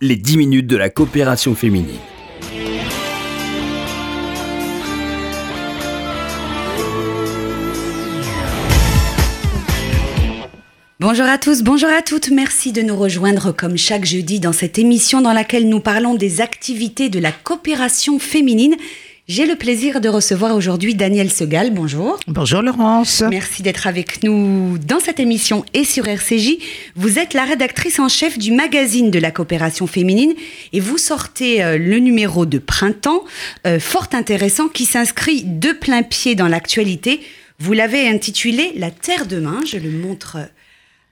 les 10 minutes de la coopération féminine. Bonjour à tous, bonjour à toutes. Merci de nous rejoindre comme chaque jeudi dans cette émission dans laquelle nous parlons des activités de la coopération féminine. J'ai le plaisir de recevoir aujourd'hui Daniel Segal. Bonjour. Bonjour Laurence. Merci d'être avec nous dans cette émission et sur RCJ. Vous êtes la rédactrice en chef du magazine de la coopération féminine et vous sortez euh, le numéro de printemps, euh, fort intéressant, qui s'inscrit de plein pied dans l'actualité. Vous l'avez intitulé La Terre demain. Je le montre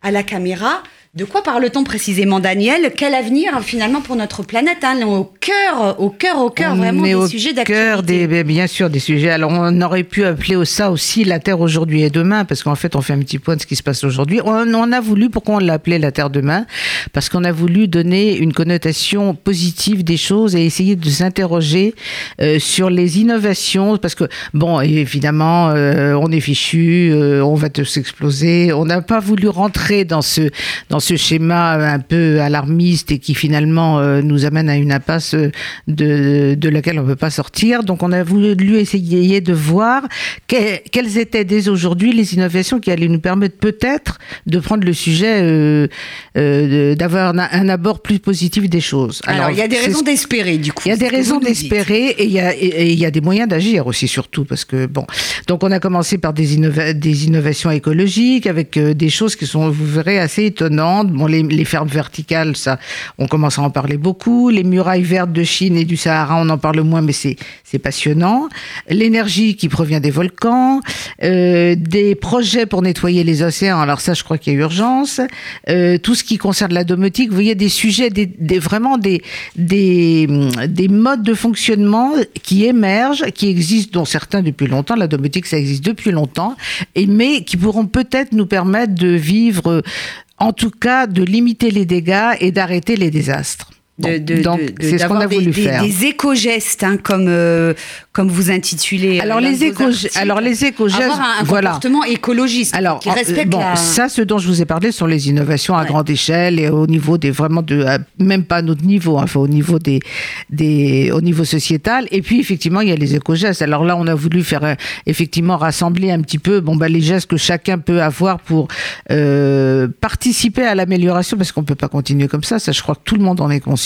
à la caméra. De quoi parle-t-on précisément, Daniel? Quel avenir finalement pour notre planète hein? Au cœur, au cœur, au cœur vraiment des au sujets cœur d'actualité. des, bien sûr, des sujets. Alors, on aurait pu appeler ça aussi la Terre aujourd'hui et demain, parce qu'en fait, on fait un petit point de ce qui se passe aujourd'hui. On, on a voulu, pourquoi on l'a appelé la Terre demain? Parce qu'on a voulu donner une connotation positive des choses et essayer de s'interroger euh, sur les innovations, parce que, bon, évidemment, euh, on est fichu, euh, on va tous s'exploser. On n'a pas voulu rentrer dans ce, dans ce schéma un peu alarmiste et qui finalement euh, nous amène à une impasse euh, de, de laquelle on ne peut pas sortir. Donc on a voulu essayer de voir que- quelles étaient dès aujourd'hui les innovations qui allaient nous permettre peut-être de prendre le sujet, euh, euh, d'avoir un, un abord plus positif des choses. Alors, il y a des raisons ce- d'espérer, du coup. il y a des ce raisons d'espérer et il y a et- y a des moyens d'agir aussi surtout parce que bon donc on a commencé par des, innova- des innovations écologiques avec euh, des choses qui sont vous verrez assez étonnantes bon les, les fermes verticales ça on commence à en parler beaucoup. Les murailles vertes de Chine et du Sahara on en parle moins mais c'est passionnant. L'énergie qui provient des volcans euh, des projets pour nettoyer les océans. Alors ça je crois qu'il y a urgence. Euh, tout ce qui concerne la domotique vous voyez des sujets des, des- vraiment des des, des modes de fonctionnement qui émergent, qui existent, dont certains depuis longtemps, la domotique ça existe depuis longtemps, et, mais qui pourront peut-être nous permettre de vivre, en tout cas de limiter les dégâts et d'arrêter les désastres. Bon, De, de- donc de- c'est ce qu'on a des- voulu des, faire. Des éco-gestes, hein, comme, euh, comme vous intitulez. euh, Alors les éco, articles. alors les éco-gestes, Avoir un, un voilà. comportement écologiste Alors, qui respecte bon, la... ça, ce dont je vous ai parlé sont les innovations à Ouais. grande échelle et au niveau des vraiment de, même pas à notre niveau, hein, enfin au niveau des, des, au niveau sociétal. Et puis effectivement, il y a les éco-gestes. Alors là, on a voulu faire euh, effectivement rassembler un petit peu, bon bah les gestes que chacun peut avoir pour euh, participer à l'amélioration, parce qu'on peut pas continuer comme ça. Ça, je crois que tout le monde en est conscient.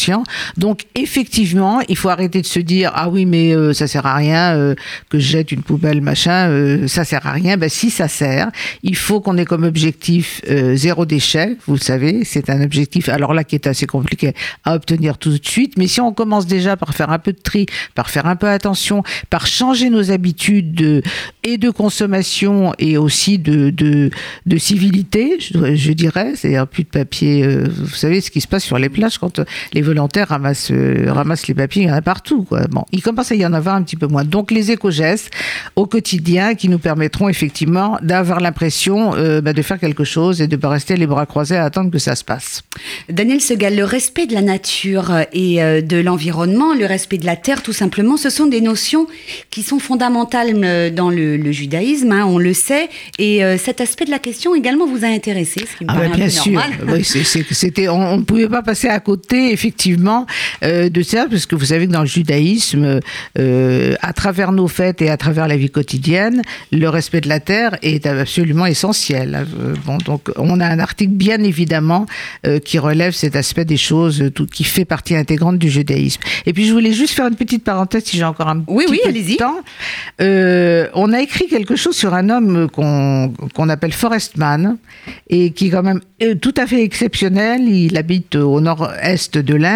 Donc effectivement, il faut arrêter de se dire ah oui mais euh, ça sert à rien euh, que je jette une poubelle machin, euh, ça sert à rien. Ben si ça sert, il faut qu'on ait comme objectif euh, zéro déchet. Vous le savez, c'est un objectif. Alors là qui est assez compliqué à obtenir tout de suite, mais si on commence déjà par faire un peu de tri, par faire un peu attention, par changer nos habitudes de, et de consommation et aussi de de, civilité, je, dirais, c'est-à-dire plus de papier. euh, vous savez ce qui se passe sur les plages quand les volontaires ramassent euh, ramassent les papiers, il y en a partout. Quoi. Bon, il commence à y en avoir un petit peu moins. Donc les éco-gestes au quotidien qui nous permettront effectivement d'avoir l'impression euh, bah, de faire quelque chose et de pas rester les bras croisés à attendre que ça se passe. Daniel Segal, le respect de la nature et euh, de l'environnement, le respect de la terre, tout simplement, ce sont des notions qui sont fondamentales dans le, le judaïsme, hein, on le sait. Et euh, cet aspect de la question également vous a intéressé, ce qui me Ah bah, bien sûr, oui, c'était, on ne pouvait pas passer à côté effectivement euh, de ça, parce que vous savez que dans le judaïsme, euh, à travers nos fêtes et à travers la vie quotidienne, le respect de la terre est absolument essentiel. Euh, Bon, donc on a un article bien évidemment qui relève cet aspect des choses, tout, qui fait partie intégrante du judaïsme. Et puis je voulais juste faire une petite parenthèse, si j'ai encore un Oui, petit oui, peu de allez-y. temps. Euh, on a écrit quelque chose sur un homme qu'on qu'on appelle Forrest Mann et qui est quand même tout à fait exceptionnel. Il habite au nord-est de l'Inde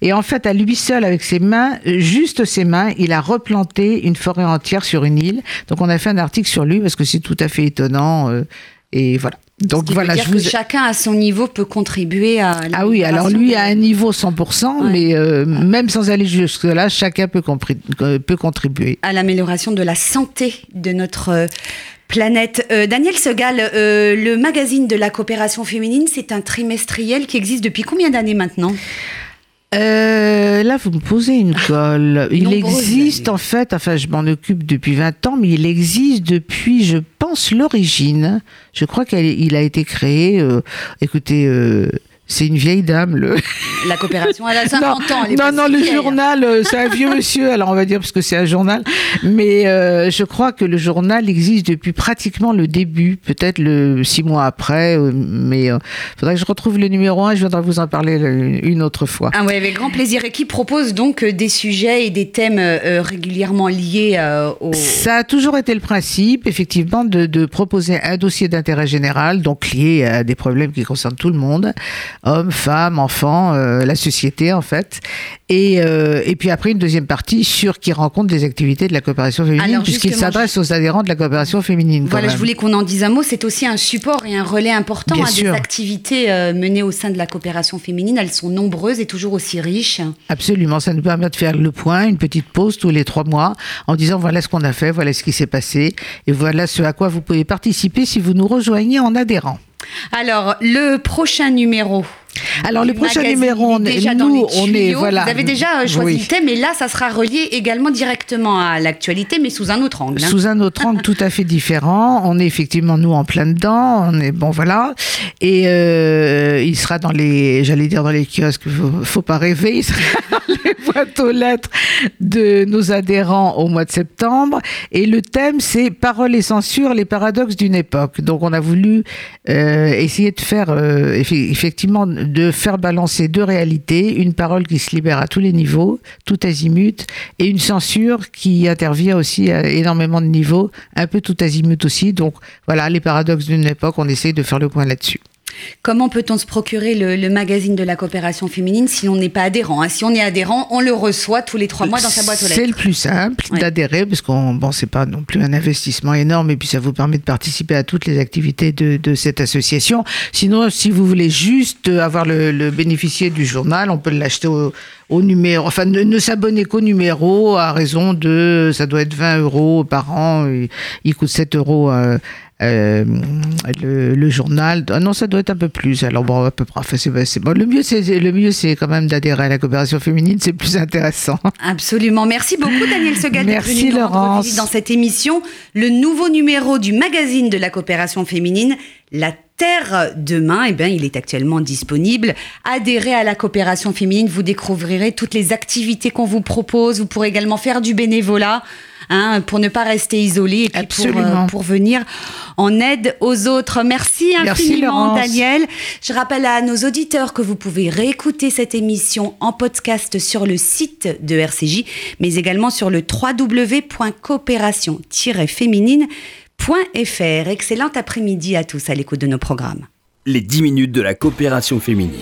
et en fait, à lui seul, avec ses mains, juste ses mains, il a replanté une forêt entière sur une île. Donc, on a fait un article sur lui parce que c'est tout à fait étonnant. euh, et voilà. Donc Ce voilà, veut dire je vous que chacun à son niveau peut contribuer à ah oui, alors lui de- à un niveau 100%, Ouais. mais euh, même sans aller jusque-là, chacun peut, compri- euh, peut contribuer. à l'amélioration de la santé de notre euh, planète. Euh, Daniel Segal, euh, le magazine de la coopération féminine, c'est un trimestriel qui existe depuis combien d'années maintenant? Euh, là, vous me posez une colle. Il existe en fait, enfin je m'en occupe depuis 20 ans, mais il existe depuis, je pense, l'origine. Je crois qu'il il a été créé, euh, écoutez, euh, c'est une vieille dame. Le... La coopération, elle a 50 non, ans. Elle est non, non, le vieille. journal, euh, c'est un vieux monsieur, alors on va dire parce que c'est un journal. Mais euh, je crois que le journal existe depuis pratiquement le début, peut-être le six mois après. euh, mais il faudrait que je retrouve le numéro 1, je viendrai vous en parler euh, une autre fois. Ah ouais, avec grand plaisir. Et qui propose donc euh, des sujets et des thèmes euh, régulièrement liés euh, au... Ça a toujours été le principe, effectivement, de, de proposer un dossier d'intérêt général, donc lié à des problèmes qui concernent tout le monde, hommes, femmes, enfants, euh, la société en fait. Et, euh, et puis après une deuxième partie sur qui rencontre des activités de la coopération féminine, puisqu'il s'adresse aux adhérents de la coopération féminine. Voilà, je voulais qu'on en dise un mot. C'est aussi un support et un relais important Bien à des sûr. activités euh, menées au sein de la coopération féminine. Elles sont nombreuses et toujours aussi riches. Absolument, ça nous permet de faire le point, une petite pause tous les trois mois, en disant voilà ce qu'on a fait, voilà ce qui s'est passé, et voilà ce à quoi vous pouvez participer si vous nous rejoignez en adhérant. Alors, le prochain numéro. Alors le prochain numéro, on dans nous, les on est voilà. Vous avez déjà euh, choisi Oui. le thème et là, ça sera relié également directement à l'actualité, mais sous un autre angle. hein. Sous un autre angle tout à fait différent. On est effectivement nous en plein dedans. On est bon voilà. Et euh, il sera dans les, j'allais dire dans les kiosques. Faut, faut pas rêver. Il sera dans les boîtes aux lettres de nos adhérents au mois de septembre. Et le thème c'est parole et censure, les paradoxes d'une époque. Donc on a voulu euh, essayer de faire euh, effe- effectivement de faire balancer deux réalités, une parole qui se libère à tous les niveaux, tout azimut, et une censure qui intervient aussi à énormément de niveaux, un peu tout azimut aussi. Donc voilà, les paradoxes d'une époque, on essaye de faire le point là-dessus. Comment peut-on se procurer le, le magazine de la coopération féminine si on n'est pas adhérent hein? Si on est adhérent, on le reçoit tous les trois mois dans sa boîte aux C'est lettres. le plus simple Ouais. d'adhérer parce qu'on bon c'est pas non plus un investissement énorme et puis ça vous permet de participer à toutes les activités de, de cette association. Sinon si vous voulez juste avoir le, le bénéficier du journal, on peut l'acheter au, au numéro, enfin ne, ne s'abonner qu'au numéro à raison de ça doit être 20 euros par an. Il, il coûte 7 euros. euh, euh, le, le journal, ah non, ça doit être un peu plus. Alors bon, à peu près. Enfin, c'est, bon. Le mieux, c'est le mieux, c'est quand même d'adhérer à la coopération féminine. C'est plus intéressant. Absolument. Merci beaucoup, Daniel Segal, Merci, Laurence. dans cette émission. Le nouveau numéro du magazine de la coopération féminine, La Terre demain, eh bien, il est actuellement disponible. Adhérez à la coopération féminine, vous découvrirez toutes les activités qu'on vous propose. Vous pourrez également faire du bénévolat. Hein, pour ne pas rester isolé et puis pour, Absolument. euh, pour venir en aide aux autres. Merci Merci, infiniment, Laurence. Daniel. Je rappelle à nos auditeurs que vous pouvez réécouter cette émission en podcast sur le site de RCJ, mais également sur le www.coopération-féminine.fr. Excellent après-midi à tous à l'écoute de nos programmes. Les 10 minutes de la coopération féminine.